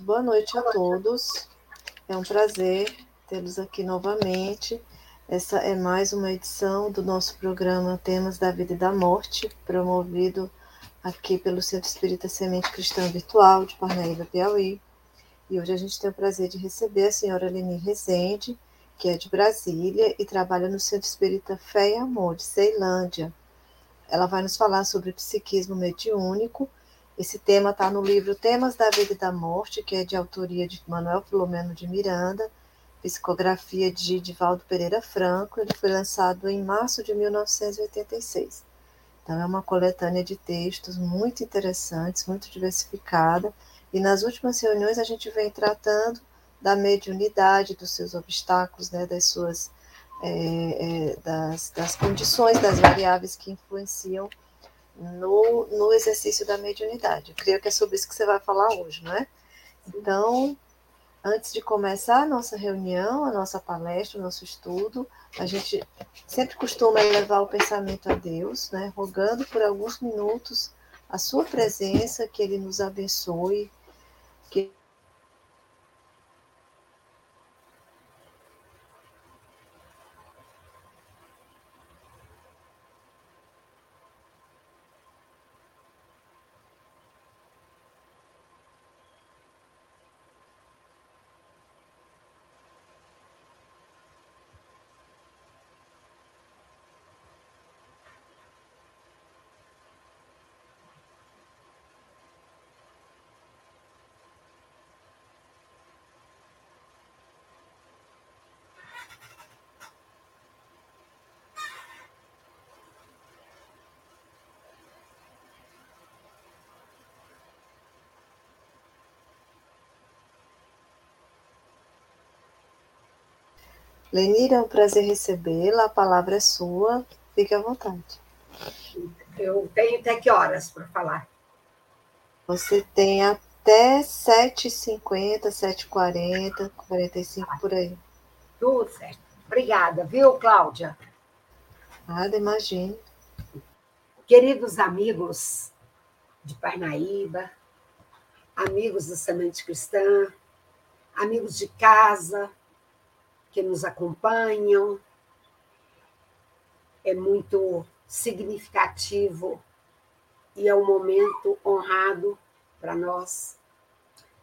Muito boa noite a todos. É um prazer tê-los aqui novamente. Essa é mais uma edição do nosso programa Temas da Vida e da Morte, promovido aqui pelo Centro Espírita Semente Cristã Virtual de Parnaíba, Piauí. E hoje a gente tem o prazer de receber a senhora Leni Rezende, que é de Brasília e trabalha no Centro Espírita Fé e Amor, de Ceilândia. Ela vai nos falar sobre psiquismo mediúnico esse tema está no livro Temas da Vida e da Morte, que é de autoria de Manuel Filomeno de Miranda, psicografia de Divaldo Pereira Franco. Ele foi lançado em março de 1986. Então, é uma coletânea de textos muito interessantes, muito diversificada. E nas últimas reuniões a gente vem tratando da mediunidade, dos seus obstáculos, né, das suas é, é, das, das condições, das variáveis que influenciam no, no exercício da mediunidade. Eu creio que é sobre isso que você vai falar hoje, não é? Então, antes de começar a nossa reunião, a nossa palestra, o nosso estudo, a gente sempre costuma elevar o pensamento a Deus, né, rogando por alguns minutos a sua presença, que Ele nos abençoe, que Lenira, é um prazer recebê-la. A palavra é sua. Fique à vontade. Eu tenho até que horas para falar? Você tem até 7h50, 7h40, 45 por aí. Tudo certo. Obrigada, viu, Cláudia? Nada, imagine. Queridos amigos de Parnaíba, amigos da Semente Cristã, amigos de casa, que nos acompanham. É muito significativo e é um momento honrado para nós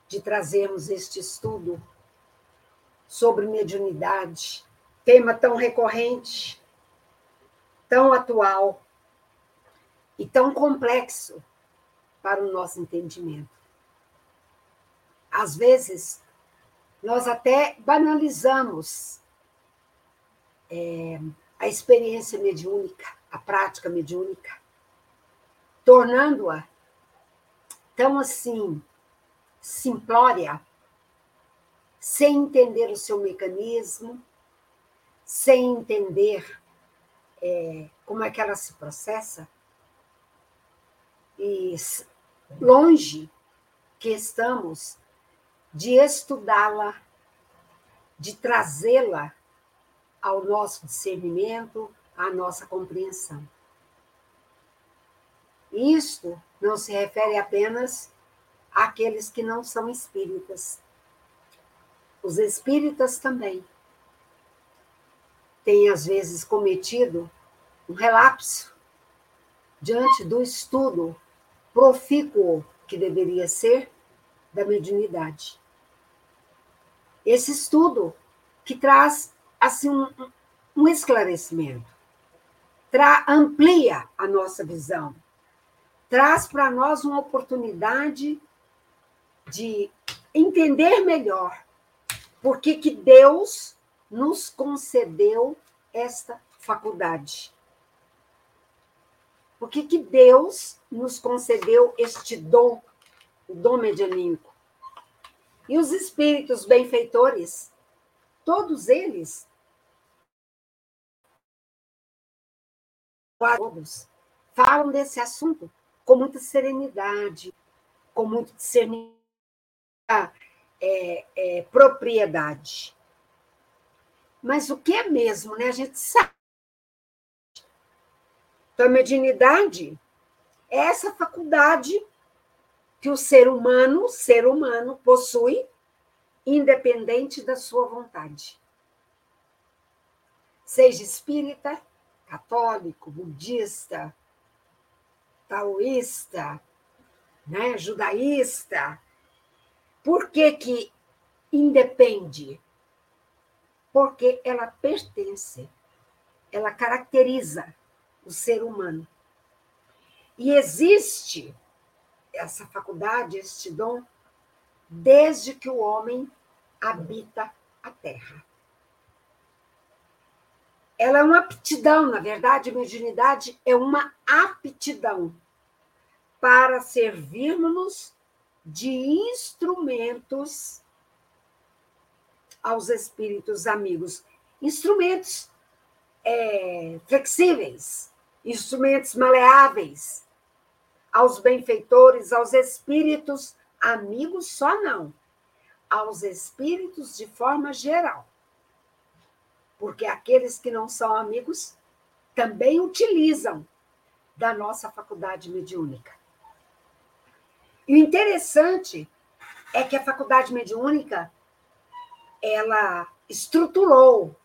de trazermos este estudo sobre mediunidade, tema tão recorrente, tão atual e tão complexo para o nosso entendimento. Às vezes, nós até banalizamos é, a experiência mediúnica, a prática mediúnica, tornando-a tão assim simplória, sem entender o seu mecanismo, sem entender é, como é que ela se processa, e longe que estamos de estudá-la, de trazê-la ao nosso discernimento, à nossa compreensão. Isto não se refere apenas àqueles que não são espíritas. Os espíritas também têm, às vezes, cometido um relapso diante do estudo profícuo que deveria ser da mediunidade. Esse estudo que traz assim um, um esclarecimento, tra, amplia a nossa visão, traz para nós uma oportunidade de entender melhor por que, que Deus nos concedeu esta faculdade. Por que, que Deus nos concedeu este dom, o dom medianímico? E os espíritos benfeitores, todos eles, todos, falam desse assunto com muita serenidade, com muito discernimento, é, é, propriedade. Mas o que é mesmo, né? A gente sabe. Então, a mediunidade é essa faculdade que o ser humano, ser humano, possui, independente da sua vontade. Seja espírita, católico, budista, taoísta, né, judaísta. Por que, que independe? Porque ela pertence, ela caracteriza o ser humano. E existe essa faculdade, este dom, desde que o homem habita a terra. Ela é uma aptidão, na verdade, a mediunidade é uma aptidão para servirmos de instrumentos aos espíritos amigos. Instrumentos é, flexíveis, instrumentos maleáveis, aos benfeitores, aos espíritos amigos, só não, aos espíritos de forma geral. Porque aqueles que não são amigos também utilizam da nossa faculdade mediúnica. E o interessante é que a faculdade mediúnica ela estruturou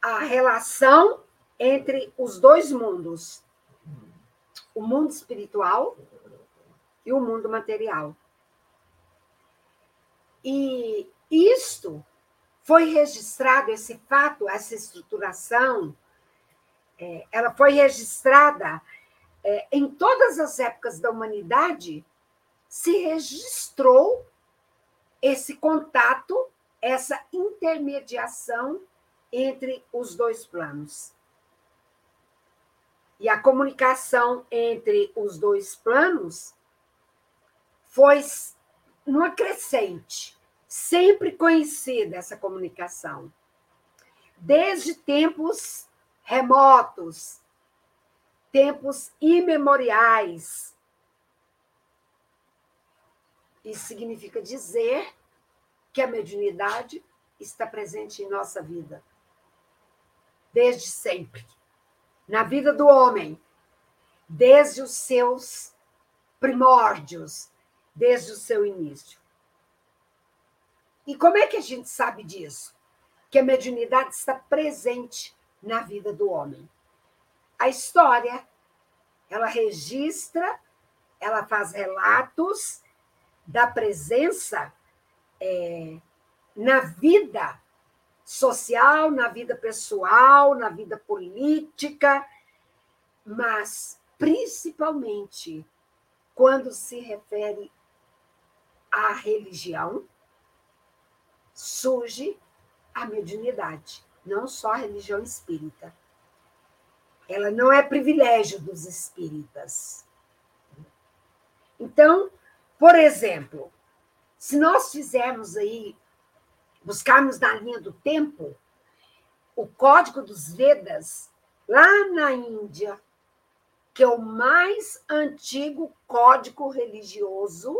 a relação entre os dois mundos, o mundo espiritual e o mundo material. E isto foi registrado, esse fato, essa estruturação, é, ela foi registrada é, em todas as épocas da humanidade, se registrou esse contato, essa intermediação entre os dois planos. E a comunicação entre os dois planos foi numa crescente, sempre conhecida essa comunicação. Desde tempos remotos, tempos imemoriais. Isso significa dizer que a mediunidade está presente em nossa vida desde sempre na vida do homem, desde os seus primórdios, desde o seu início. E como é que a gente sabe disso? Que a mediunidade está presente na vida do homem. A história, ela registra, ela faz relatos da presença é, na vida social, na vida pessoal, na vida política, mas principalmente quando se refere à religião, surge a mediunidade, não só a religião espírita. Ela não é privilégio dos espíritas. Então, por exemplo, se nós fizermos aí buscarmos na linha do tempo, o Código dos Vedas, lá na Índia, que é o mais antigo código religioso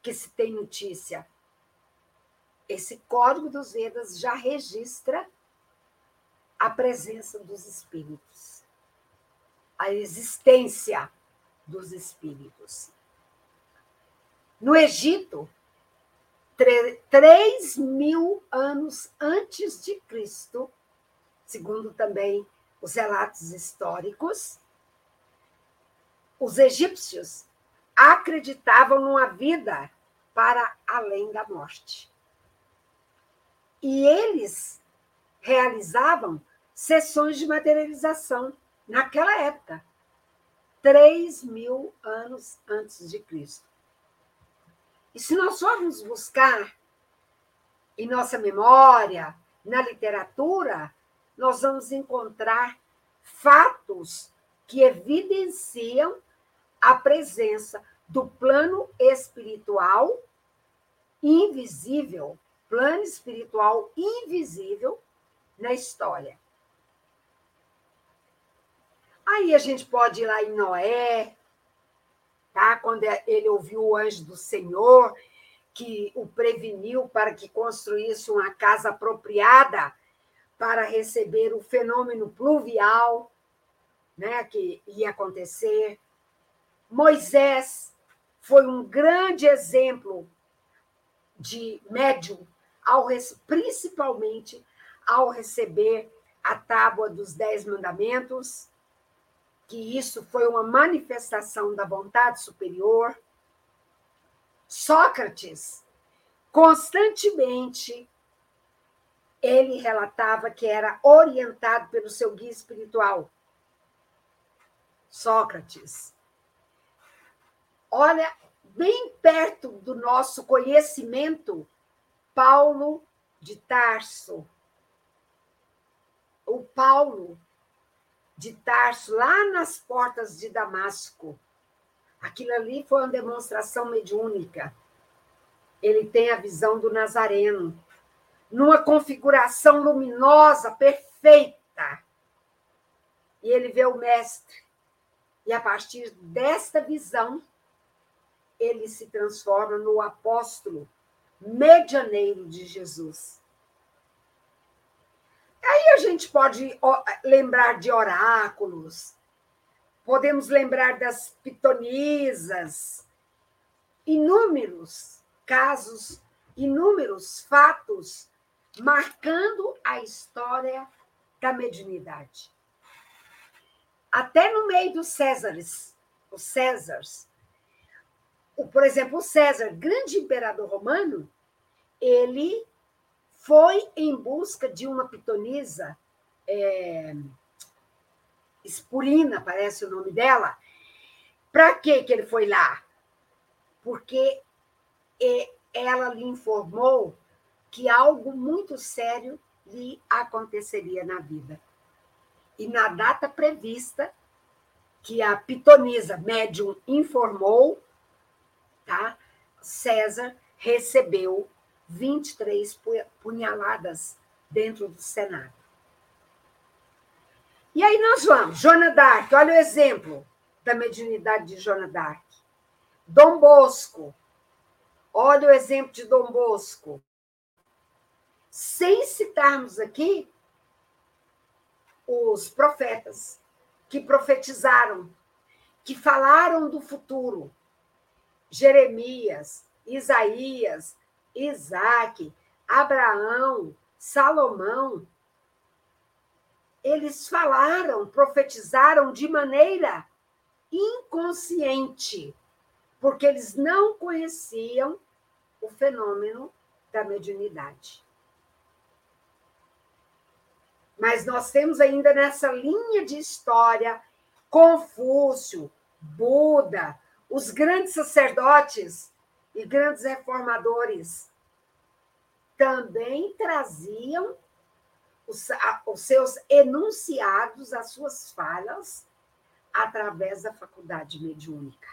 que se tem notícia. Esse Código dos Vedas já registra a presença dos espíritos, a existência dos espíritos. No Egito, 3 mil anos antes de Cristo, segundo também os relatos históricos, os egípcios acreditavam numa vida para além da morte. E eles realizavam sessões de materialização naquela época, 3 mil anos antes de Cristo. E se nós formos buscar em nossa memória, na literatura, nós vamos encontrar fatos que evidenciam a presença do plano espiritual invisível, plano espiritual invisível na história. Aí a gente pode ir lá em Noé, tá? quando é, ele ouviu o anjo do Senhor, que o preveniu para que construísse uma casa apropriada para receber o fenômeno pluvial né, que ia acontecer. Moisés foi um grande exemplo de médium, ao, principalmente ao receber a tábua dos Dez Mandamentos, que isso foi uma manifestação da vontade superior. Sócrates, constantemente, ele relatava que era orientado pelo seu guia espiritual. Sócrates. Olha, bem perto do nosso conhecimento, Paulo de Tarso. O Paulo de Tarso, lá nas portas de Damasco. Aquilo ali foi uma demonstração mediúnica. Ele tem a visão do Nazareno, numa configuração luminosa, perfeita. E ele vê o Mestre. E a partir desta visão, ele se transforma no apóstolo medianeiro de Jesus. Aí a gente pode lembrar de oráculos, podemos lembrar das pitonisas, inúmeros casos, inúmeros fatos marcando a história da mediunidade. Até no meio dos Césares, os Césares, por exemplo, o César, grande imperador romano, ele foi em busca de uma pitonisa, é, Espurina, parece o nome dela. Para que ele foi lá? Porque ela lhe informou que algo muito sério lhe aconteceria na vida. E na data prevista, que a pitonisa médium informou, tá? César recebeu 23 punhaladas dentro do Senado. E aí nós vamos, Joana d'Arc, olha o exemplo da mediunidade de Joana d'Arc. Dom Bosco, olha o exemplo de Dom Bosco. Sem citarmos aqui os profetas que profetizaram, que falaram do futuro. Jeremias, Isaías, Isaac, Abraão, Salomão, eles falaram, profetizaram de maneira inconsciente, porque eles não conheciam o fenômeno da mediunidade. Mas nós temos ainda nessa linha de história Confúcio, Buda, os grandes sacerdotes e grandes reformadores também traziam os, os seus enunciados, as suas falhas, através da faculdade mediúnica.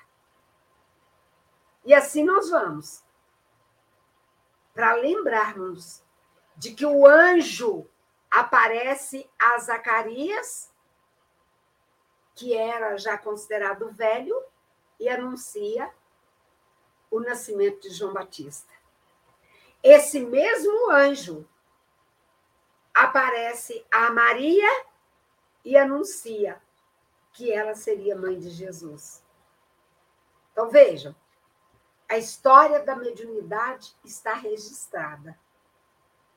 E assim nós vamos. Para lembrarmos de que o anjo aparece a Zacarias, que era já considerado velho, e anuncia o nascimento de João Batista. Esse mesmo anjo aparece a Maria e anuncia que ela seria mãe de Jesus. Então vejam, a história da mediunidade está registrada.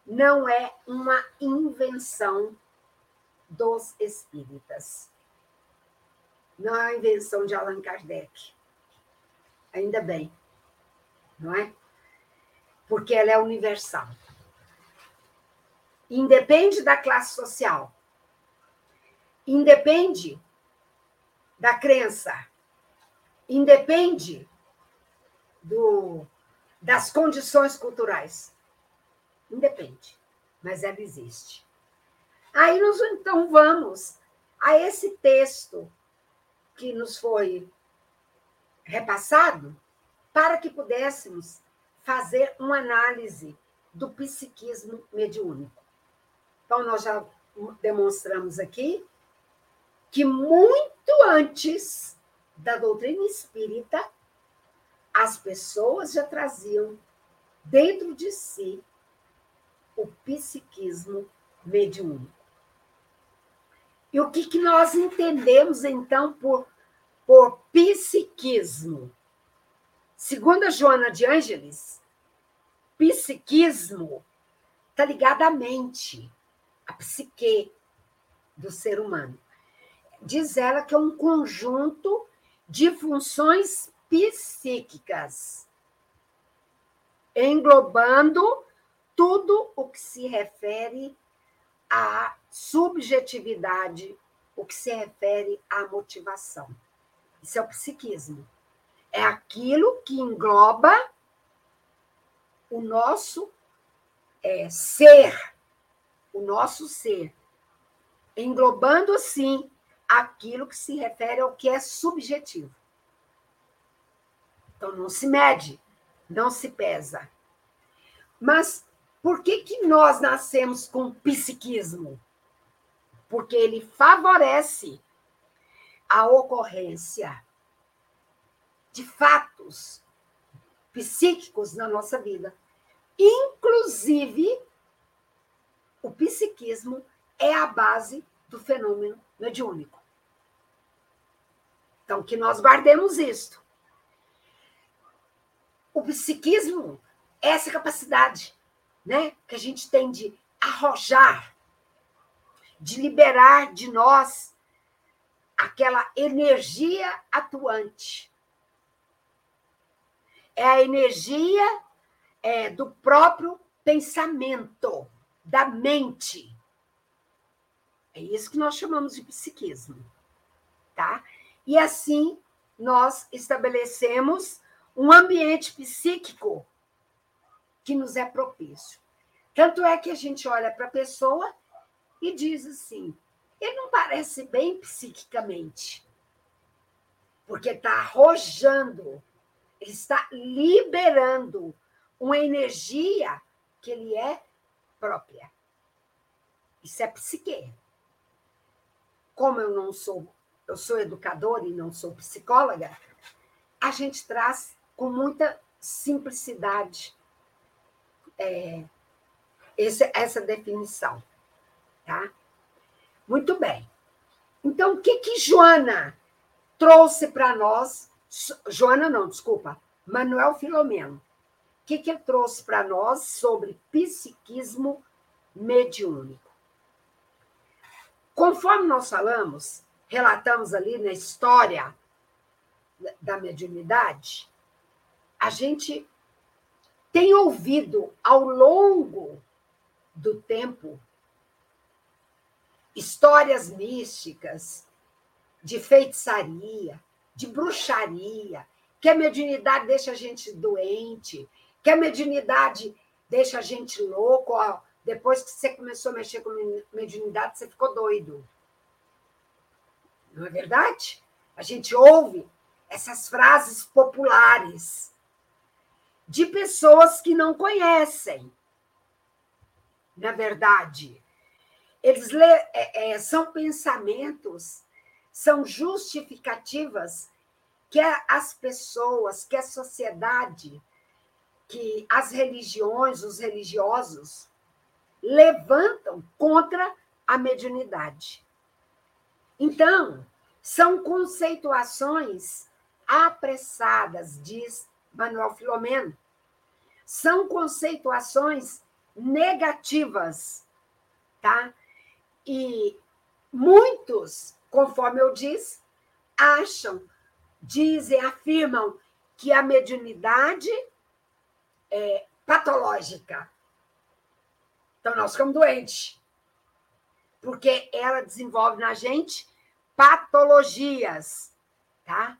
Não é uma invenção dos espíritas. Não é uma invenção de Allan Kardec. Ainda bem não é? Porque ela é universal. Independe da classe social. Independe da crença. Independe do, das condições culturais. Independe, mas ela existe. Aí nós então vamos a esse texto que nos foi repassado, para que pudéssemos fazer uma análise do psiquismo mediúnico. Então, nós já demonstramos aqui que muito antes da doutrina espírita, as pessoas já traziam dentro de si o psiquismo mediúnico. E o que, que nós entendemos, então, por por psiquismo. Segundo a Joana de Ângeles, psiquismo está ligado à mente, à psique do ser humano. Diz ela que é um conjunto de funções psíquicas, englobando tudo o que se refere à subjetividade, o que se refere à motivação. Isso é o psiquismo. É aquilo que engloba o nosso é, ser, o nosso ser, englobando, assim, aquilo que se refere ao que é subjetivo. Então, não se mede, não se pesa. Mas por que, que nós nascemos com psiquismo? Porque ele favorece a ocorrência de fatos psíquicos na nossa vida. Inclusive, o psiquismo é a base do fenômeno mediúnico. Então, que nós guardemos isto. O psiquismo é essa capacidade né, que a gente tem de arrojar, de liberar de nós aquela energia atuante. É a energia é, do próprio pensamento, da mente. É isso que nós chamamos de psiquismo. Tá? E assim nós estabelecemos um ambiente psíquico que nos é propício. Tanto é que a gente olha para a pessoa e diz assim: ele não parece bem psiquicamente, porque está arrojando, ele está liberando uma energia que ele é própria. Isso é psique. Como eu não sou, eu sou educadora e não sou psicóloga, a gente traz com muita simplicidade é, esse, essa definição. Tá? Muito bem. Então, o que, que Joana trouxe para nós? Joana, não, desculpa, Manuel Filomeno. O que, que ele trouxe para nós sobre psiquismo mediúnico? Conforme nós falamos, relatamos ali na história da mediunidade, a gente tem ouvido ao longo do tempo histórias místicas de feitiçaria, de bruxaria, que a mediunidade deixa a gente doente, que a mediunidade deixa a gente louco. Ó, depois que você começou a mexer com mediunidade, você ficou doido. Não é verdade? A gente ouve essas frases populares de pessoas que não conhecem. Na verdade, eles é, é, são pensamentos, são justificativas que as pessoas, que a sociedade, que as religiões, os religiosos levantam contra a mediunidade. Então, são conceituações apressadas, diz Manuel Filomeno. São conceituações negativas, tá? E muitos, conforme eu disse, acham, dizem, afirmam que a mediunidade é patológica. Então, nós ficamos doentes, porque ela desenvolve na gente patologias, tá?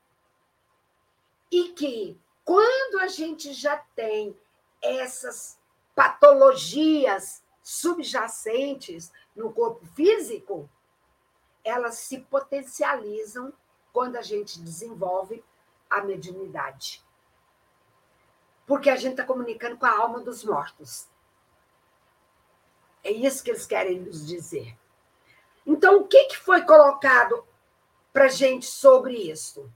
E que quando a gente já tem essas patologias subjacentes no corpo físico, elas se potencializam quando a gente desenvolve a mediunidade. Porque a gente está comunicando com a alma dos mortos. É isso que eles querem nos dizer. Então, o que foi colocado para gente sobre isso?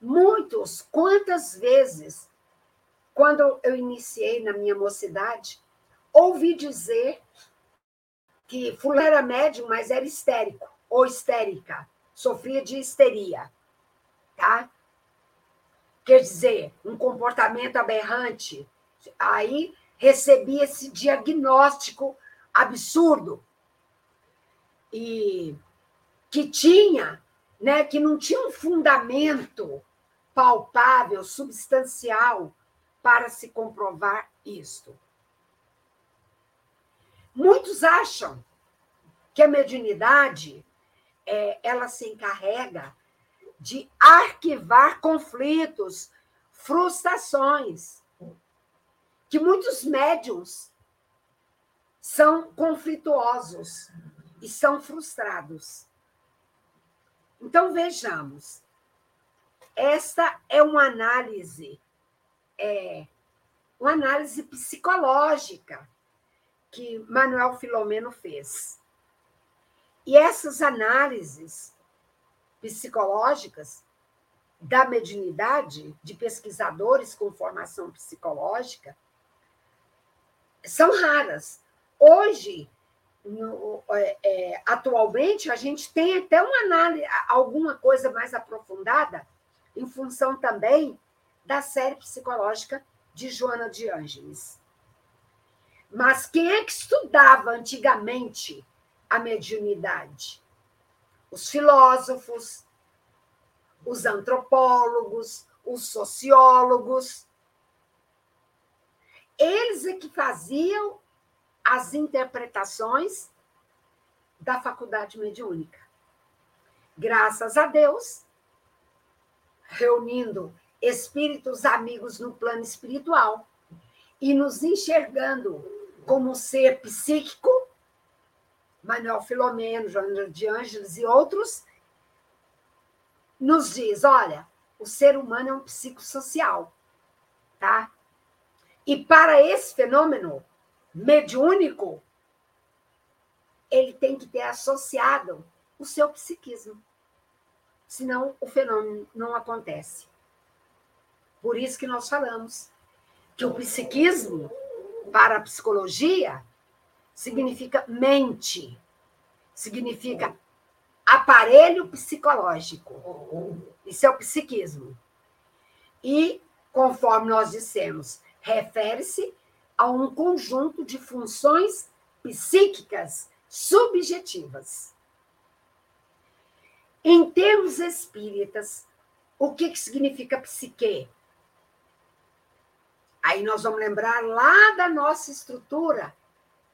Muitos, quantas vezes, quando eu iniciei na minha mocidade, ouvi dizer que fulano era médium, mas era histérico ou histérica, sofria de histeria. tá? Quer dizer, um comportamento aberrante. Aí recebi esse diagnóstico absurdo e que tinha, né, que não tinha um fundamento palpável, substancial para se comprovar isto. Muitos acham que a mediunidade é, ela se encarrega de arquivar conflitos, frustrações, que muitos médiums são conflituosos e são frustrados. Então, vejamos. Esta é uma análise, é, uma análise psicológica que Manuel Filomeno fez. E essas análises psicológicas da mediunidade, de pesquisadores com formação psicológica, são raras. Hoje, no, é, é, atualmente, a gente tem até uma análise, alguma coisa mais aprofundada, em função também da série psicológica de Joana de Ângeles. Mas quem é que estudava antigamente a mediunidade? Os filósofos, os antropólogos, os sociólogos. Eles é que faziam as interpretações da faculdade mediúnica. Graças a Deus, reunindo espíritos amigos no plano espiritual e nos enxergando como ser psíquico, Manuel Filomeno, Joana de Ângeles e outros, nos diz: olha, o ser humano é um psicossocial, tá? E para esse fenômeno, mediúnico, ele tem que ter associado o seu psiquismo. Senão o fenômeno não acontece. Por isso que nós falamos que o psiquismo, para a psicologia, significa mente, significa aparelho psicológico. Isso é o psiquismo. E, conforme nós dissemos, refere-se a um conjunto de funções psíquicas subjetivas. Em termos espíritas, o que, que significa psique? Aí nós vamos lembrar lá da nossa estrutura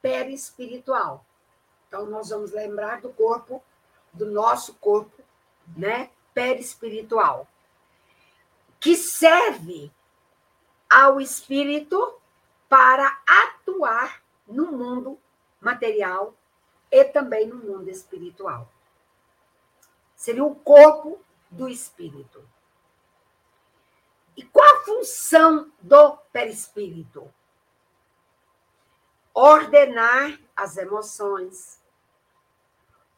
perispiritual. Então, nós vamos lembrar do corpo, do nosso corpo, né, perispiritual, que serve ao espírito para atuar no mundo material e também no mundo espiritual. Seria o corpo do espírito. E qual a função do perispírito? Ordenar as emoções,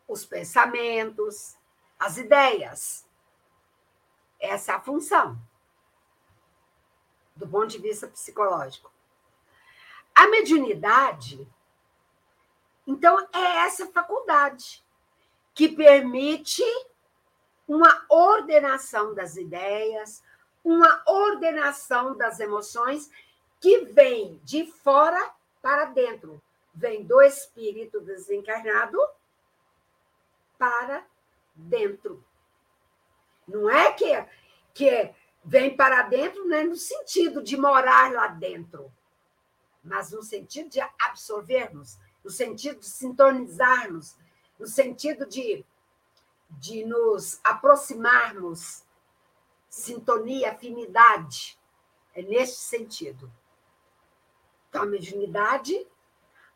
os pensamentos, as ideias. Essa é a função, do ponto de vista psicológico. A mediunidade, então, é essa faculdade que permite uma ordenação das ideias, uma ordenação das emoções que vem de fora para dentro, vem do espírito desencarnado para dentro. Não é que, que vem para dentro né, no sentido de morar lá dentro mas no sentido de absorvermos, no sentido de sintonizarmos, no sentido de, de nos aproximarmos, sintonia, afinidade. É nesse sentido. A mediunidade,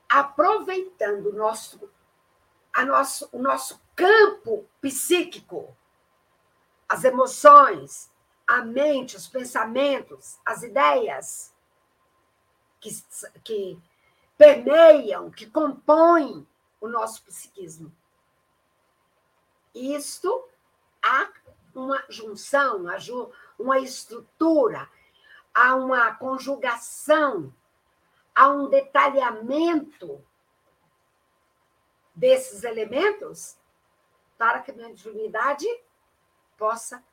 aproveitando o nosso, a nosso, o nosso campo psíquico, as emoções, a mente, os pensamentos, as ideias, que, que permeiam, que compõem o nosso psiquismo. Isto há uma junção, uma estrutura, há uma conjugação, há um detalhamento desses elementos para que a mediunidade possa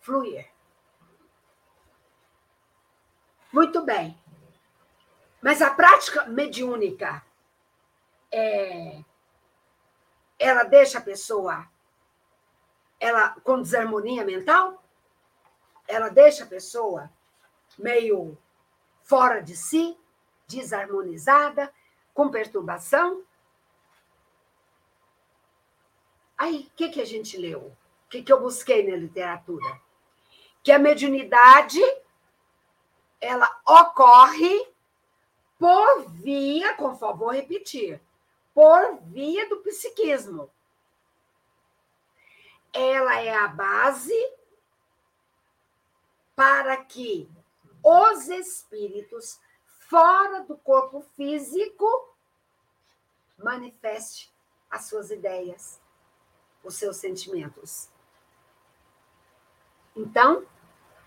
fluir. Muito bem. Mas a prática mediúnica é, ela deixa a pessoa ela com desarmonia mental? Ela deixa a pessoa meio fora de si, desarmonizada, com perturbação? Aí, o que, que a gente leu? O que, que eu busquei na literatura? Que a mediunidade ela ocorre por via, conforme vou repetir, por via do psiquismo. Ela é a base para que os espíritos fora do corpo físico manifeste as suas ideias, os seus sentimentos. Então,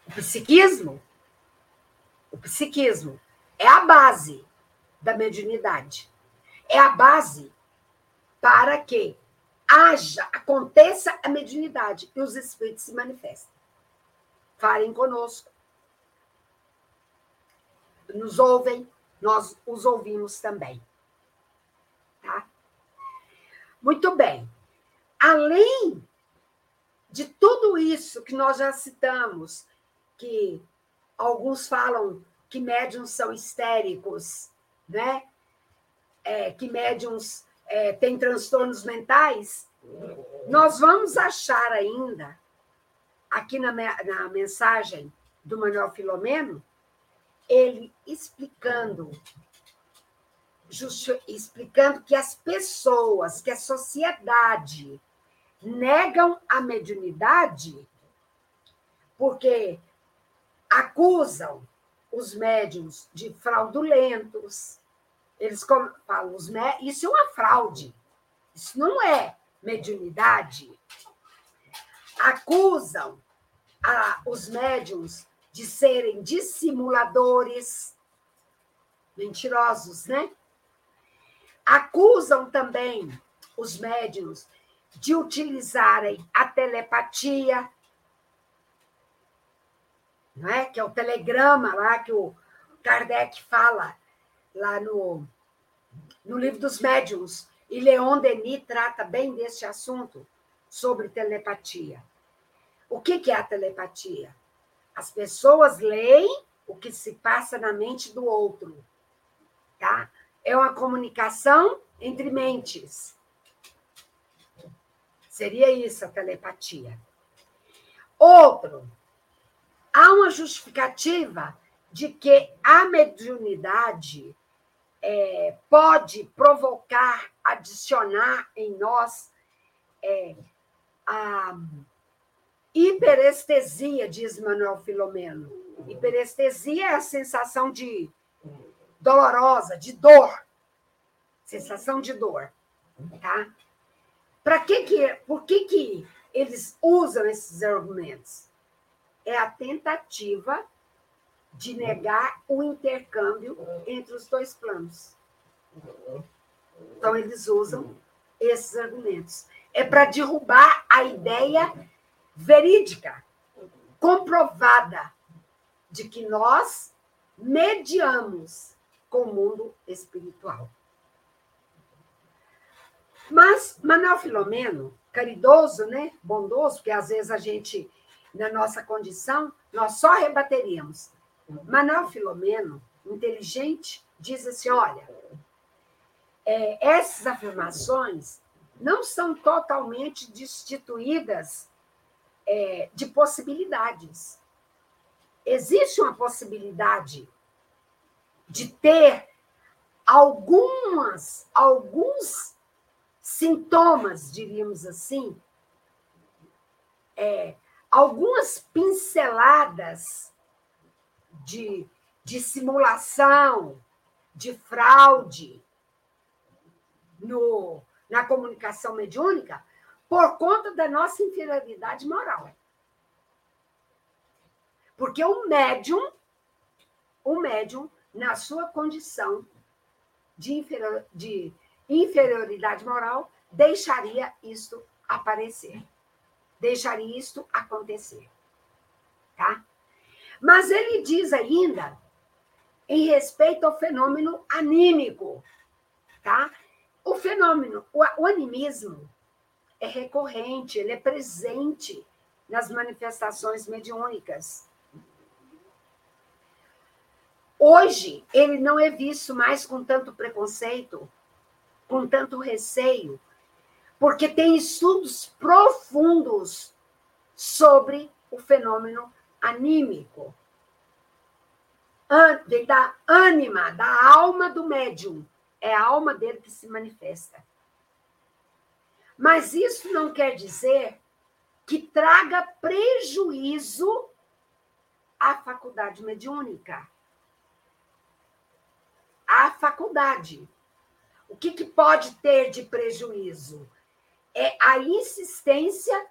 o psiquismo, o psiquismo é a base da mediunidade. É a base para que haja, aconteça a mediunidade e os espíritos se manifestem. Falem conosco. Nos ouvem, nós os ouvimos também. Tá? Muito bem. Além de tudo isso que nós já citamos, que alguns falam que médiums são histéricos, né? É, que médiums é, têm transtornos mentais, nós vamos achar ainda, aqui na, na mensagem do Manuel Filomeno, ele explicando, explicando que as pessoas, que a sociedade negam a mediunidade porque acusam os médiums de fraudulentos. Eles falam, os mé... isso é uma fraude. Isso não é mediunidade. Acusam a, os médiums de serem dissimuladores, mentirosos, né? Acusam também os médiums de utilizarem a telepatia não é? que é o telegrama lá que o Kardec fala lá no, no livro dos médiuns. E Leon Denis trata bem deste assunto sobre telepatia. O que, que é a telepatia? As pessoas leem o que se passa na mente do outro. Tá? É uma comunicação entre mentes. Seria isso a telepatia. Outro, há uma justificativa de que a mediunidade é, pode provocar, adicionar em nós é, a hiperestesia, diz Manuel Filomeno. Hiperestesia é a sensação de dolorosa, de dor. Sensação de dor, tá? Para que que, por que que eles usam esses argumentos? é a tentativa de negar o intercâmbio entre os dois planos. Então, eles usam esses argumentos. É para derrubar a ideia verídica, comprovada, de que nós mediamos com o mundo espiritual. Mas Manuel Filomeno, caridoso, né? bondoso, porque às vezes a gente na nossa condição, nós só rebateríamos. Manuel Filomeno, inteligente, diz assim: olha, é, essas afirmações não são totalmente destituídas é, de possibilidades. Existe uma possibilidade de ter algumas, alguns sintomas, diríamos assim, é, algumas pinceladas de, de simulação, de fraude no, na comunicação mediúnica por conta da nossa inferioridade moral. Porque o médium, o médium, na sua condição de, inferior, de inferioridade moral, deixaria isto aparecer deixaria isto acontecer. tá? Mas ele diz ainda em respeito ao fenômeno anímico, tá? O fenômeno, o, o animismo é recorrente, ele é presente nas manifestações mediúnicas. Hoje, ele não é visto mais com tanto preconceito, com tanto receio, porque tem estudos profundos sobre o fenômeno anímico. Da ânima, da alma do médium. É a alma dele que se manifesta. Mas isso não quer dizer que traga prejuízo à faculdade mediúnica. À faculdade. O que, que pode ter de prejuízo? É a insistência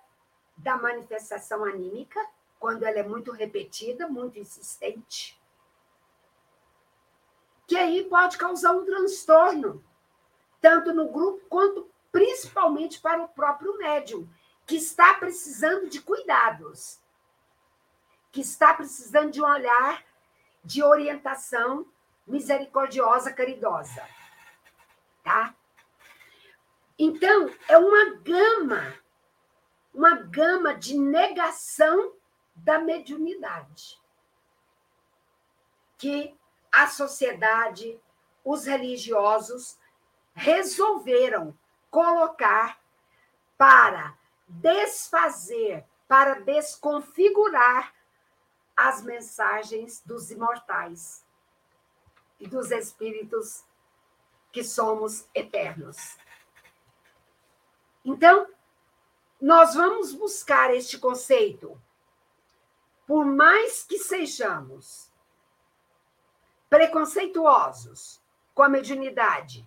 da manifestação anímica, quando ela é muito repetida, muito insistente, que aí pode causar um transtorno, tanto no grupo quanto principalmente para o próprio médium, que está precisando de cuidados, que está precisando de um olhar de orientação misericordiosa, caridosa. Tá? Então, é uma gama uma gama de negação da mediunidade que a sociedade, os religiosos resolveram colocar para desfazer, para desconfigurar as mensagens dos imortais e dos espíritos que somos eternos. Então, nós vamos buscar este conceito, por mais que sejamos preconceituosos com a mediunidade,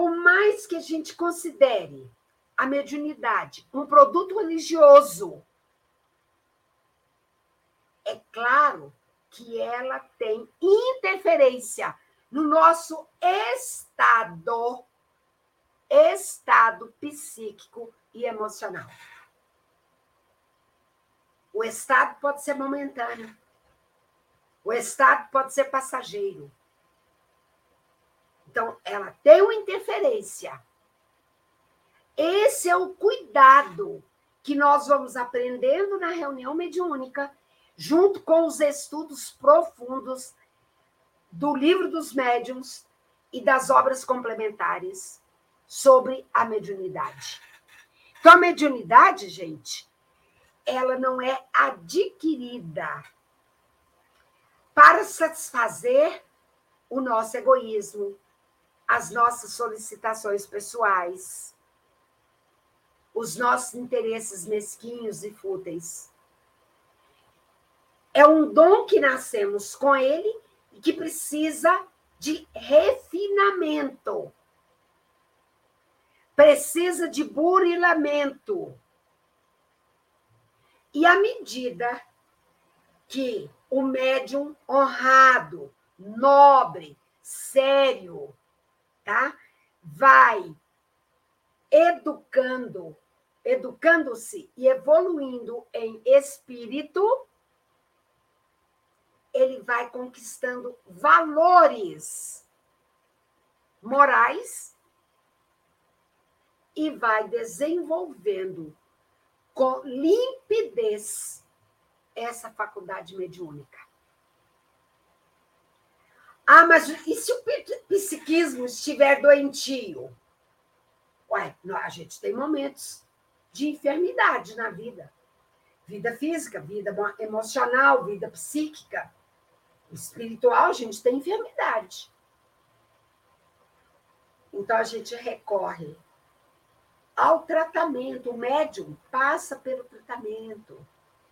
por mais que a gente considere a mediunidade um produto religioso, é claro que ela tem interferência no nosso estado, estado psíquico e emocional. O estado pode ser momentâneo. O estado pode ser passageiro. Então, ela tem uma interferência. Esse é o cuidado que nós vamos aprendendo na reunião mediúnica, junto com os estudos profundos do livro dos médiuns e das obras complementares sobre a mediunidade. Então, a mediunidade, gente, ela não é adquirida para satisfazer o nosso egoísmo, as nossas solicitações pessoais, os nossos interesses mesquinhos e fúteis. É um dom que nascemos com ele e que precisa de refinamento precisa de burilamento. E à medida que o médium honrado, nobre, sério, tá? Vai educando, educando-se e evoluindo em espírito, ele vai conquistando valores morais e vai desenvolvendo com limpidez essa faculdade mediúnica. Ah, mas e se o psiquismo estiver doentio? Ué, a gente tem momentos de enfermidade na vida. Vida física, vida emocional, vida psíquica. Espiritual, a gente tem enfermidade. Então a gente recorre ao tratamento. O médium passa pelo tratamento,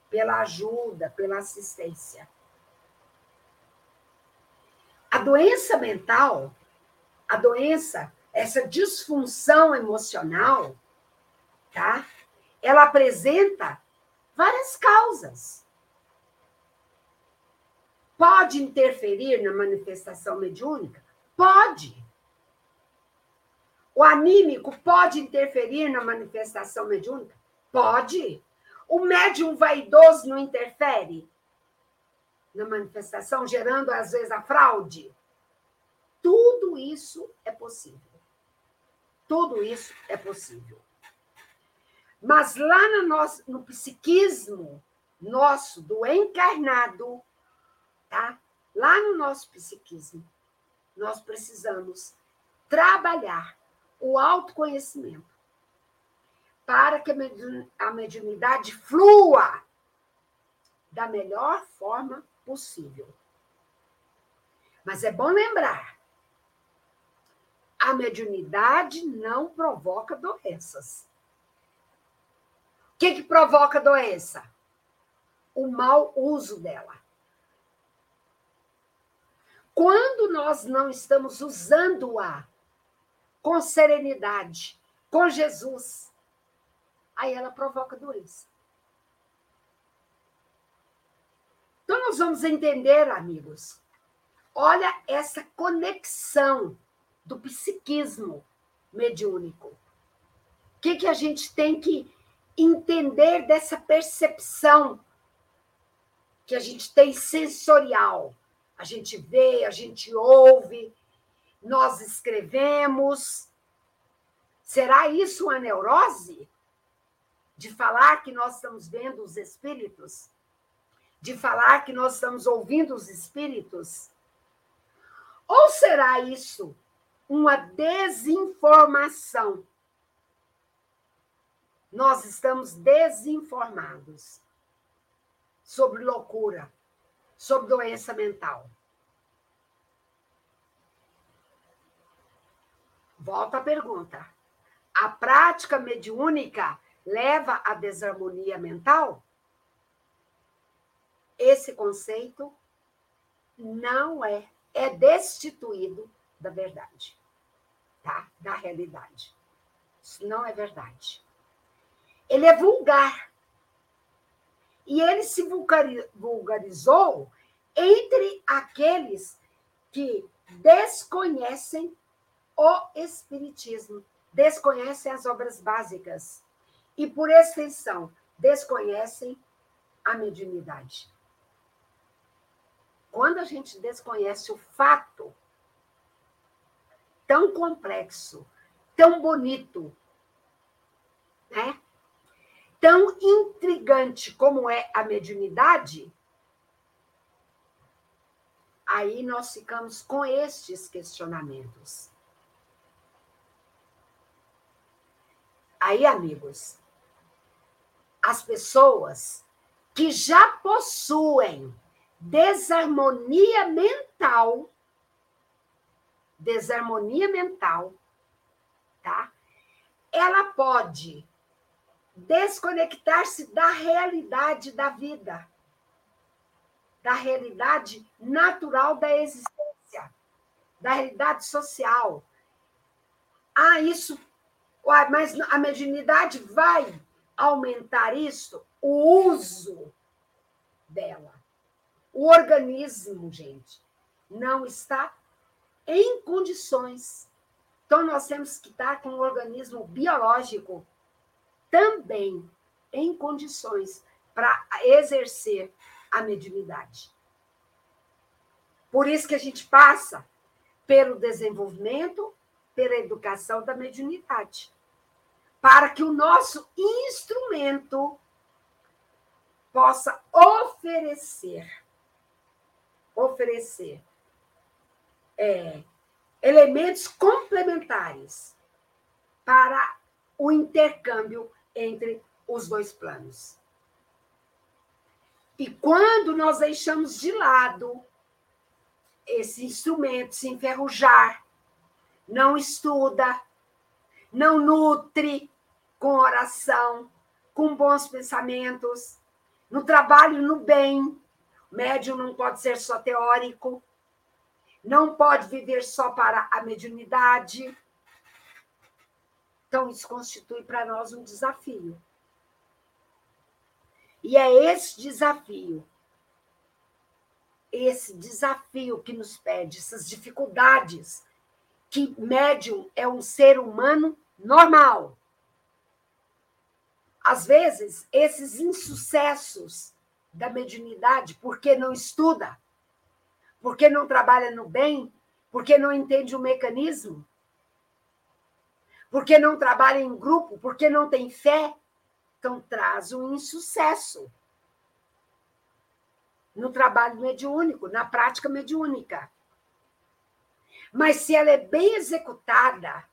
pela ajuda, pela assistência. A doença mental, a doença, essa disfunção emocional, tá? Ela apresenta várias causas. Pode interferir na manifestação mediúnica? Pode. O anímico pode interferir na manifestação mediúnica? Pode. O médium vaidoso não interfere? Na manifestação, gerando às vezes a fraude. Tudo isso é possível. Tudo isso é possível. Mas lá no, nosso, no psiquismo nosso, do encarnado, tá? Lá no nosso psiquismo, nós precisamos trabalhar o autoconhecimento para que a mediunidade flua da melhor forma possível. Mas é bom lembrar: a mediunidade não provoca doenças. O que, que provoca doença? O mau uso dela. Quando nós não estamos usando-a com serenidade, com Jesus, aí ela provoca doença. Então, nós vamos entender, amigos, olha essa conexão do psiquismo mediúnico. O que, que a gente tem que entender dessa percepção que a gente tem sensorial? A gente vê, a gente ouve, nós escrevemos. Será isso uma neurose? De falar que nós estamos vendo os espíritos? De falar que nós estamos ouvindo os espíritos? Ou será isso uma desinformação? Nós estamos desinformados sobre loucura, sobre doença mental. Volta a pergunta. A prática mediúnica leva à desarmonia mental? Esse conceito não é, é destituído da verdade, tá? Da realidade. Isso não é verdade. Ele é vulgar. E ele se vulgarizou entre aqueles que desconhecem o Espiritismo, desconhecem as obras básicas e, por extensão, desconhecem a mediunidade. Quando a gente desconhece o fato tão complexo, tão bonito, né? tão intrigante como é a mediunidade, aí nós ficamos com estes questionamentos. Aí, amigos, as pessoas que já possuem desarmonia mental, desarmonia mental, tá? Ela pode desconectar-se da realidade da vida, da realidade natural da existência, da realidade social. Ah, isso, mas a mediunidade vai aumentar isso, o uso dela. O organismo, gente, não está em condições. Então, nós temos que estar com o organismo biológico também em condições para exercer a mediunidade. Por isso que a gente passa pelo desenvolvimento, pela educação da mediunidade, para que o nosso instrumento possa oferecer oferecer é, elementos complementares para o intercâmbio entre os dois planos. E quando nós deixamos de lado esse instrumento, se enferrujar, não estuda, não nutre com oração, com bons pensamentos, no trabalho no bem, Médium não pode ser só teórico, não pode viver só para a mediunidade. Então, isso constitui para nós um desafio. E é esse desafio, esse desafio que nos pede, essas dificuldades, que médium é um ser humano normal. Às vezes, esses insucessos da mediunidade porque não estuda, porque não trabalha no bem, porque não entende o mecanismo, porque não trabalha em grupo, porque não tem fé. Então, traz um insucesso no trabalho mediúnico, na prática mediúnica. Mas se ela é bem executada,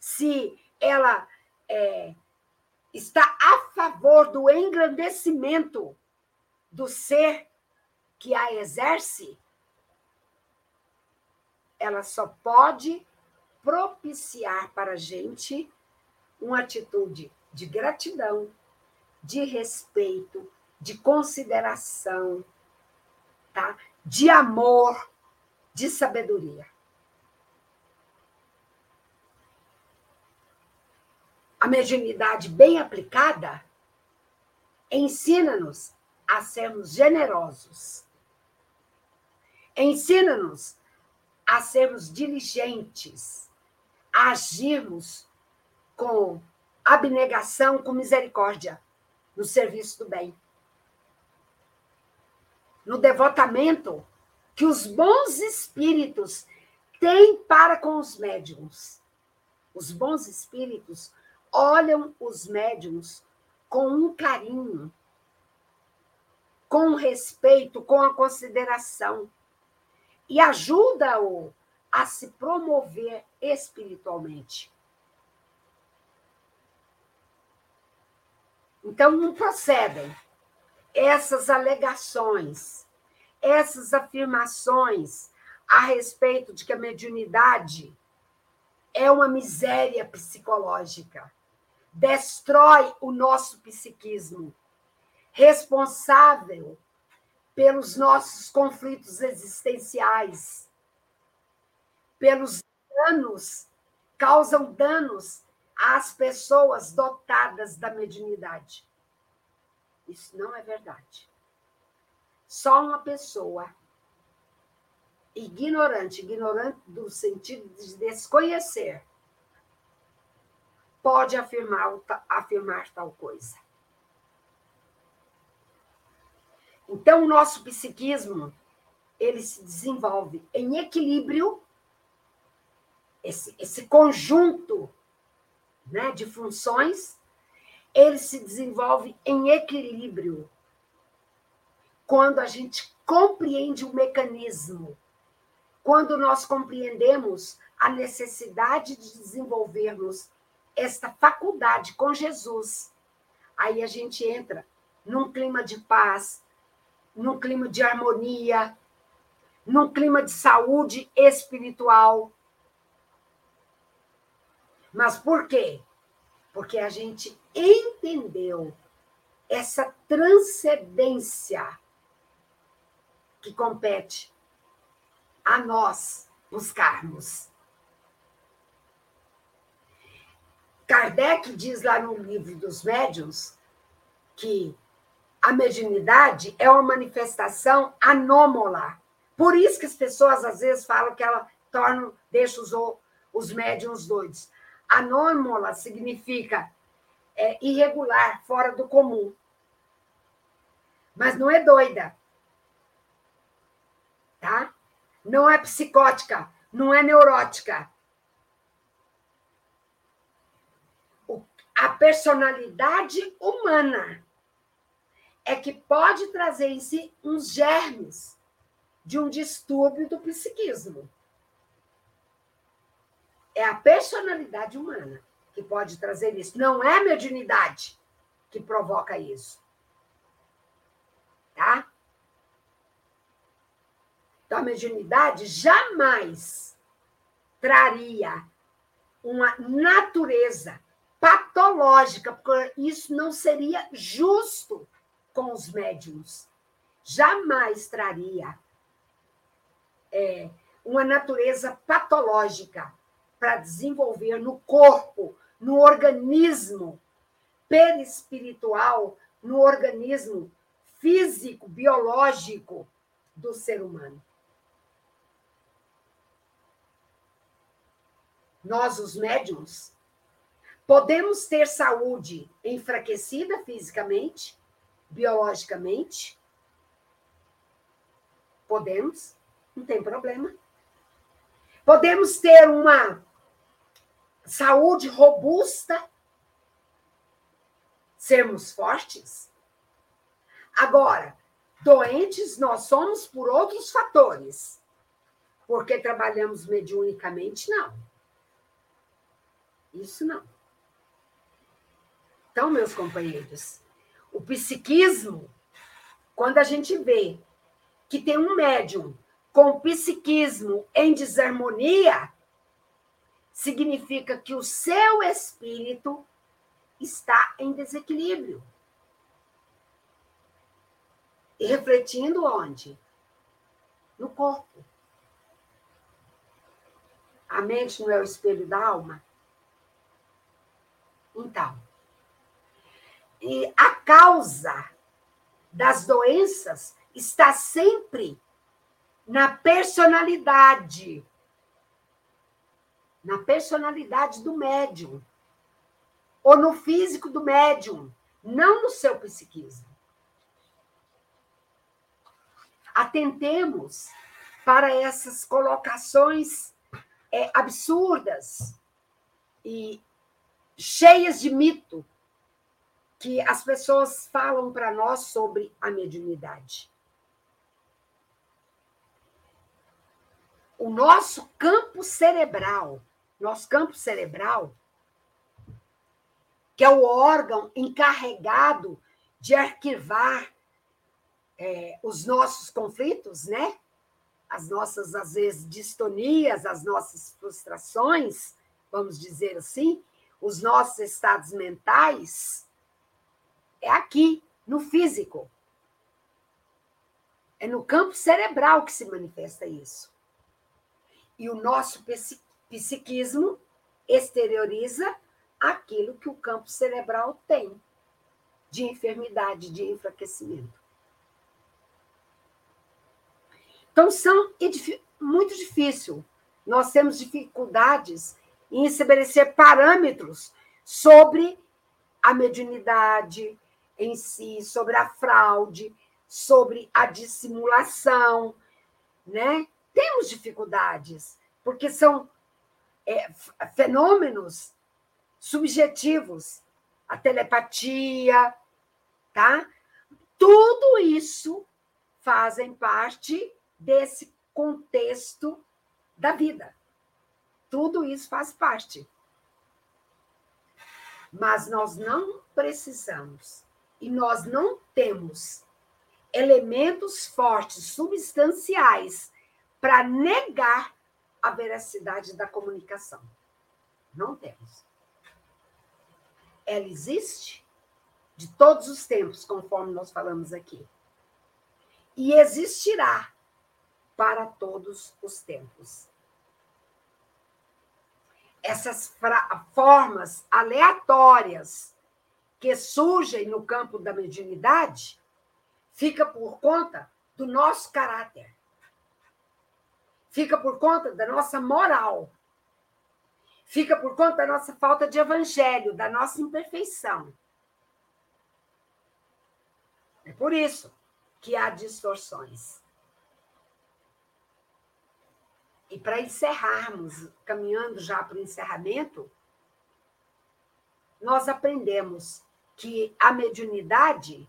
se ela é, está a favor do engrandecimento do ser que a exerce, ela só pode propiciar para a gente uma atitude de gratidão, de respeito, de consideração, tá? de amor, de sabedoria. A mediunidade bem aplicada ensina-nos a sermos generosos. Ensina-nos a sermos diligentes, a agirmos com abnegação, com misericórdia no serviço do bem. No devotamento que os bons espíritos têm para com os médiums. Os bons espíritos olham os médiums com um carinho, com respeito, com a consideração. E ajuda-o a se promover espiritualmente. Então, não procedem. Essas alegações, essas afirmações a respeito de que a mediunidade é uma miséria psicológica, destrói o nosso psiquismo, responsável pelos nossos conflitos existenciais, pelos danos, causam danos às pessoas dotadas da mediunidade. Isso não é verdade. Só uma pessoa ignorante, ignorante do sentido de desconhecer, pode afirmar, afirmar tal coisa. Então, o nosso psiquismo ele se desenvolve em equilíbrio, esse, esse conjunto né, de funções, ele se desenvolve em equilíbrio quando a gente compreende o mecanismo, quando nós compreendemos a necessidade de desenvolvermos esta faculdade com Jesus. Aí a gente entra num clima de paz, num clima de harmonia, num clima de saúde espiritual. Mas por quê? Porque a gente entendeu essa transcendência que compete a nós buscarmos. Kardec diz lá no livro dos médiuns que a mediunidade é uma manifestação anômala. Por isso que as pessoas às vezes falam que ela torna, deixa os, os médiums doidos. Anômala significa é, irregular, fora do comum. Mas não é doida. Tá? Não é psicótica, não é neurótica. A personalidade humana é que pode trazer em si uns germes de um distúrbio do psiquismo. É a personalidade humana que pode trazer isso. Não é a mediunidade que provoca isso. Tá? Então, a mediunidade jamais traria uma natureza patológica, porque isso não seria justo com os médiums. Jamais traria é, uma natureza patológica para desenvolver no corpo, no organismo perispiritual, no organismo físico, biológico do ser humano. Nós, os médiums, podemos ter saúde enfraquecida fisicamente, biologicamente? Podemos, não tem problema. Podemos ter uma saúde robusta, sermos fortes. Agora, doentes nós somos por outros fatores. Porque trabalhamos mediunicamente, não. Isso não. Então, meus companheiros, o psiquismo, quando a gente vê que tem um médium com psiquismo em desarmonia, significa que o seu espírito está em desequilíbrio. E refletindo onde? No corpo. A mente não é o espelho da alma? Então, e a causa das doenças está sempre na personalidade. Na personalidade do médium. Ou no físico do médium, não no seu psiquismo. Atentemos para essas colocações é, absurdas e cheias de mito que as pessoas falam para nós sobre a mediunidade. O nosso campo cerebral, nosso campo cerebral, que é o órgão encarregado de arquivar é, os nossos conflitos, né? As nossas, às vezes, distonias, as nossas frustrações, vamos dizer assim, os nossos estados mentais, é aqui, no físico. É no campo cerebral que se manifesta isso. E o nosso psiquismo exterioriza aquilo que o campo cerebral tem de enfermidade, de enfraquecimento. Então, são muito difícil. Nós temos dificuldades em estabelecer parâmetros sobre a mediunidade, em si, sobre a fraude, sobre a dissimulação, né? Temos dificuldades, porque são é, fenômenos subjetivos, a telepatia, tá? Tudo isso fazem parte desse contexto da vida. Tudo isso faz parte. Mas nós não precisamos e nós não temos elementos fortes, substanciais, para negar a veracidade da comunicação. Não temos. Ela existe de todos os tempos, conforme nós falamos aqui. E existirá para todos os tempos. Essas formas aleatórias que surgem no campo da mediunidade fica por conta do nosso caráter. Fica por conta da nossa moral. Fica por conta da nossa falta de evangelho, da nossa imperfeição. É por isso que há distorções. E para encerrarmos, caminhando já para o encerramento, nós aprendemos que a mediunidade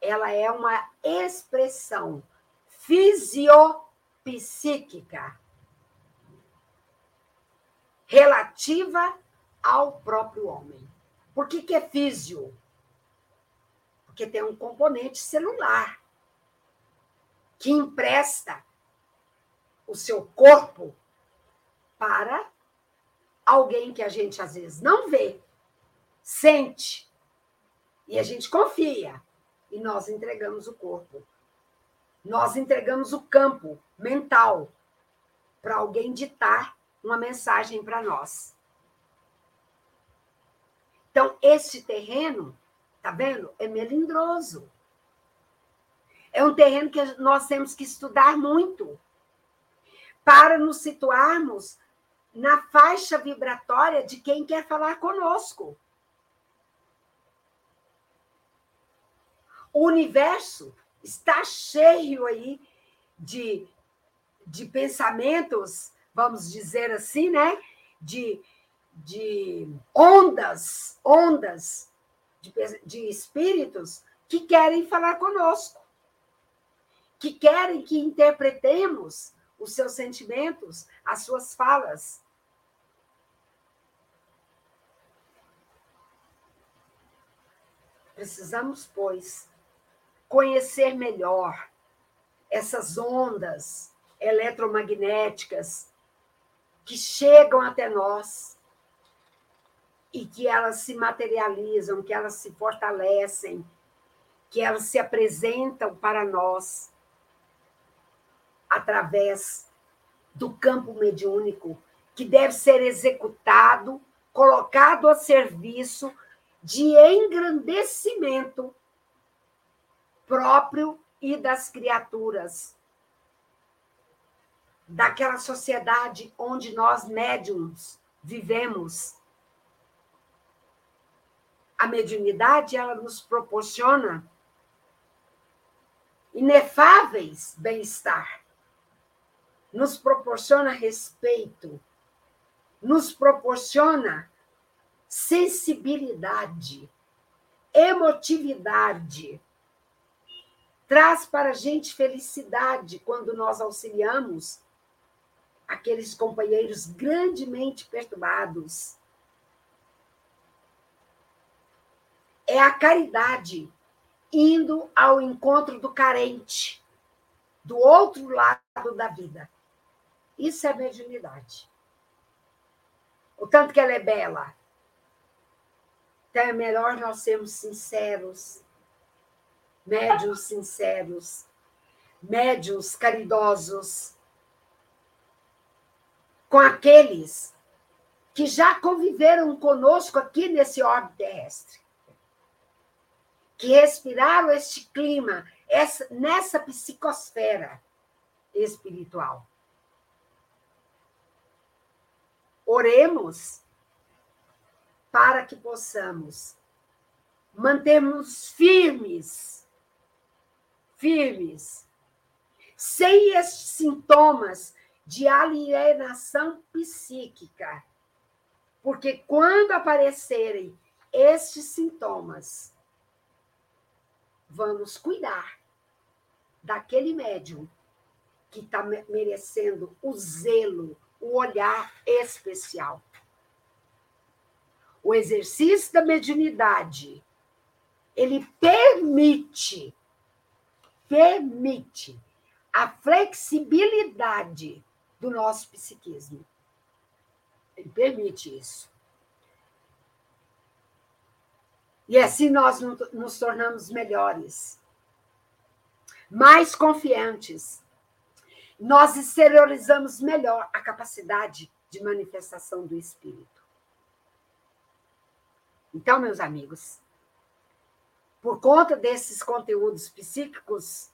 ela é uma expressão fisiopsíquica relativa ao próprio homem. Por que, que é físio? Porque tem um componente celular que empresta o seu corpo para alguém que a gente às vezes não vê, sente, e a gente confia. E nós entregamos o corpo. Nós entregamos o campo mental para alguém ditar uma mensagem para nós. Então, esse terreno, tá vendo? É melindroso. É um terreno que nós temos que estudar muito para nos situarmos na faixa vibratória de quem quer falar conosco. O universo está cheio aí de, de pensamentos, vamos dizer assim, né? De, de ondas, ondas de, de espíritos que querem falar conosco, que querem que interpretemos os seus sentimentos, as suas falas. Precisamos, pois, conhecer melhor essas ondas eletromagnéticas que chegam até nós e que elas se materializam, que elas se fortalecem, que elas se apresentam para nós através do campo mediúnico, que deve ser executado, colocado a serviço de engrandecimento próprio e das criaturas. Daquela sociedade onde nós, médiums, vivemos. A mediunidade, ela nos proporciona inefáveis bem-estar, nos proporciona respeito, nos proporciona sensibilidade, emotividade, traz para a gente felicidade quando nós auxiliamos aqueles companheiros grandemente perturbados. É a caridade indo ao encontro do carente, do outro lado da vida. Isso é mediunidade. O tanto que ela é bela. Então é melhor nós sermos sinceros, médios sinceros, médios caridosos, com aqueles que já conviveram conosco aqui nesse orbe terrestre, que respiraram este clima, essa, nessa psicosfera espiritual. Oremos para que possamos mantermos firmes firmes, sem estes sintomas de alienação psíquica. Porque quando aparecerem estes sintomas, vamos cuidar daquele médium que está merecendo o zelo, o olhar especial. O exercício da mediunidade, ele permite permite a flexibilidade do nosso psiquismo. Ele permite isso. E assim nós nos tornamos melhores, mais confiantes. Nós exteriorizamos melhor a capacidade de manifestação do espírito. Então, meus amigos, por conta desses conteúdos psíquicos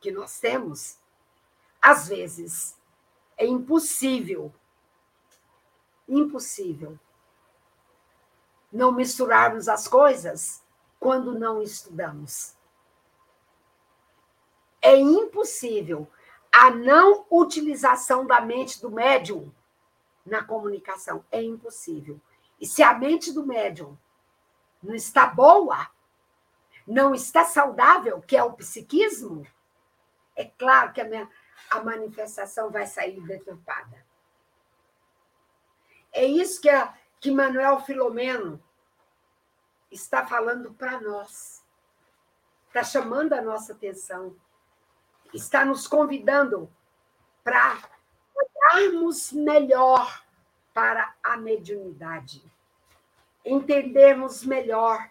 que nós temos, às vezes é impossível, impossível não misturarmos as coisas quando não estudamos. É impossível a não utilização da mente do médium na comunicação. É impossível. E se a mente do médium não está boa, não está saudável, que é o psiquismo, é claro que a, minha, a manifestação vai sair deturpada. É isso que, a, que Manuel Filomeno está falando para nós. Está chamando a nossa atenção. Está nos convidando para olharmos melhor para a mediunidade entendermos melhor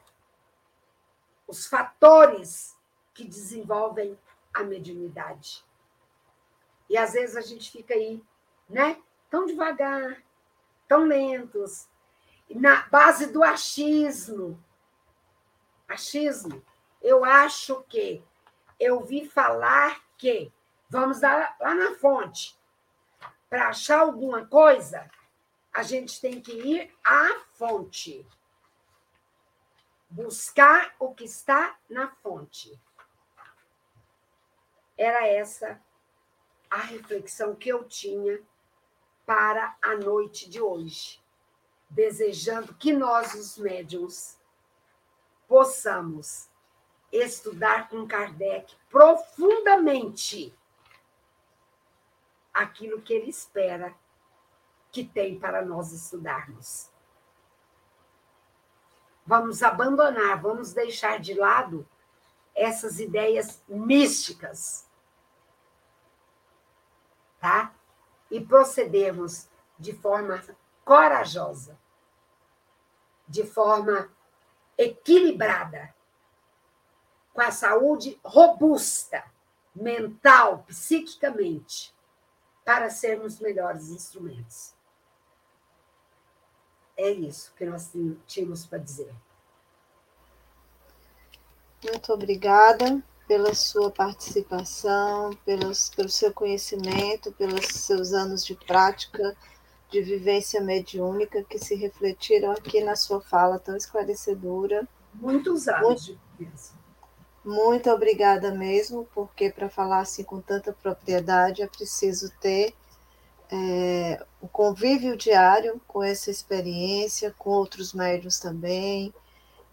os fatores que desenvolvem a mediunidade. E às vezes a gente fica aí, né? Tão devagar, tão lentos, na base do achismo. Achismo. Eu acho que, eu vi falar que, vamos lá, lá na fonte, para achar alguma coisa, a gente tem que ir à fonte. buscar o que está na fonte. Era essa a reflexão que eu tinha para a noite de hoje, desejando que nós, os médiums, possamos estudar com Kardec profundamente aquilo que ele espera que tem para nós estudarmos. Vamos abandonar, vamos deixar de lado essas ideias místicas, tá? E procedermos de forma corajosa, de forma equilibrada, com a saúde robusta, mental, psiquicamente, para sermos melhores instrumentos. É isso que nós tínhamos para dizer. Muito obrigada pela sua participação, pelos, pelo seu conhecimento, pelos seus anos de prática, de vivência mediúnica que se refletiram aqui na sua fala tão esclarecedora. Muitos anos muito, de vivência. Muito obrigada mesmo, porque para falar assim com tanta propriedade é preciso ter é, o convívio diário com essa experiência, com outros médios também,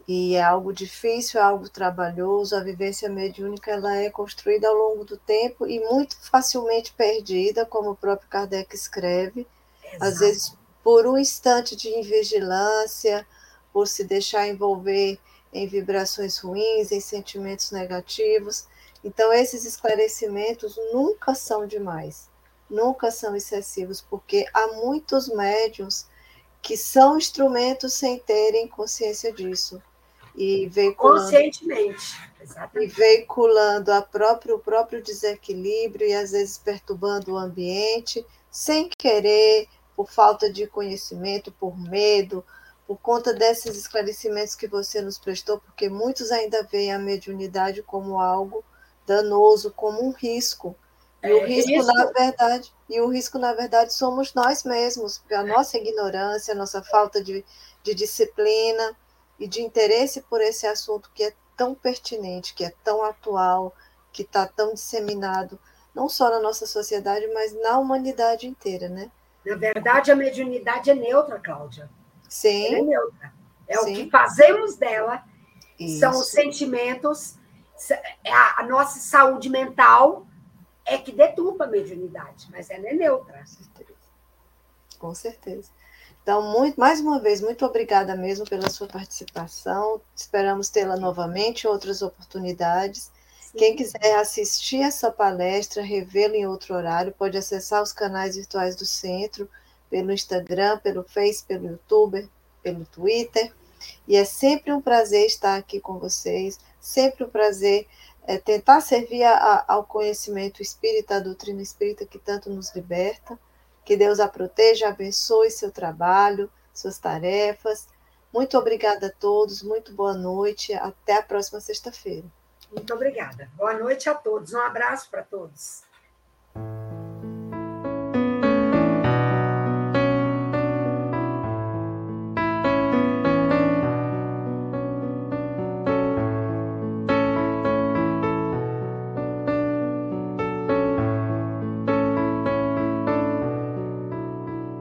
e é algo difícil, é algo trabalhoso. A vivência mediúnica ela é construída ao longo do tempo e muito facilmente perdida, como o próprio Kardec escreve, Exato. às vezes por um instante de invigilância, por se deixar envolver em vibrações ruins, em sentimentos negativos. Então, esses esclarecimentos nunca são demais nunca são excessivos, porque há muitos médiums que são instrumentos sem terem consciência disso. E veiculando, Conscientemente, exatamente. E veiculando a próprio, o próprio desequilíbrio e às vezes perturbando o ambiente, sem querer, por falta de conhecimento, por medo, por conta desses esclarecimentos que você nos prestou, porque muitos ainda veem a mediunidade como algo danoso, como um risco e o é, risco, isso... na verdade, e o risco, na verdade, somos nós mesmos, a nossa ignorância, a nossa falta de, de disciplina e de interesse por esse assunto que é tão pertinente, que é tão atual, que está tão disseminado, não só na nossa sociedade, mas na humanidade inteira, né? Na verdade, a mediunidade é neutra, Cláudia. Sim. Ela é neutra. É Sim. o que fazemos dela, Isso. são os sentimentos, é a nossa saúde mental é que deturpa a mediunidade, mas ela é neutra. Com certeza. Com certeza. Então, muito, mais uma vez, muito obrigada mesmo pela sua participação. Esperamos tê-la novamente em outras oportunidades. Sim. Quem quiser assistir essa palestra, revê-la em outro horário, pode acessar os canais virtuais do centro, pelo Instagram, pelo Face, pelo YouTube, pelo Twitter. E é sempre um prazer estar aqui com vocês, sempre um prazer é tentar servir a, ao conhecimento espírita, a doutrina espírita que tanto nos liberta. Que Deus a proteja, abençoe seu trabalho, suas tarefas. Muito obrigada a todos, muito boa noite. Até a próxima sexta-feira. Muito obrigada. Boa noite a todos. Um abraço para todos.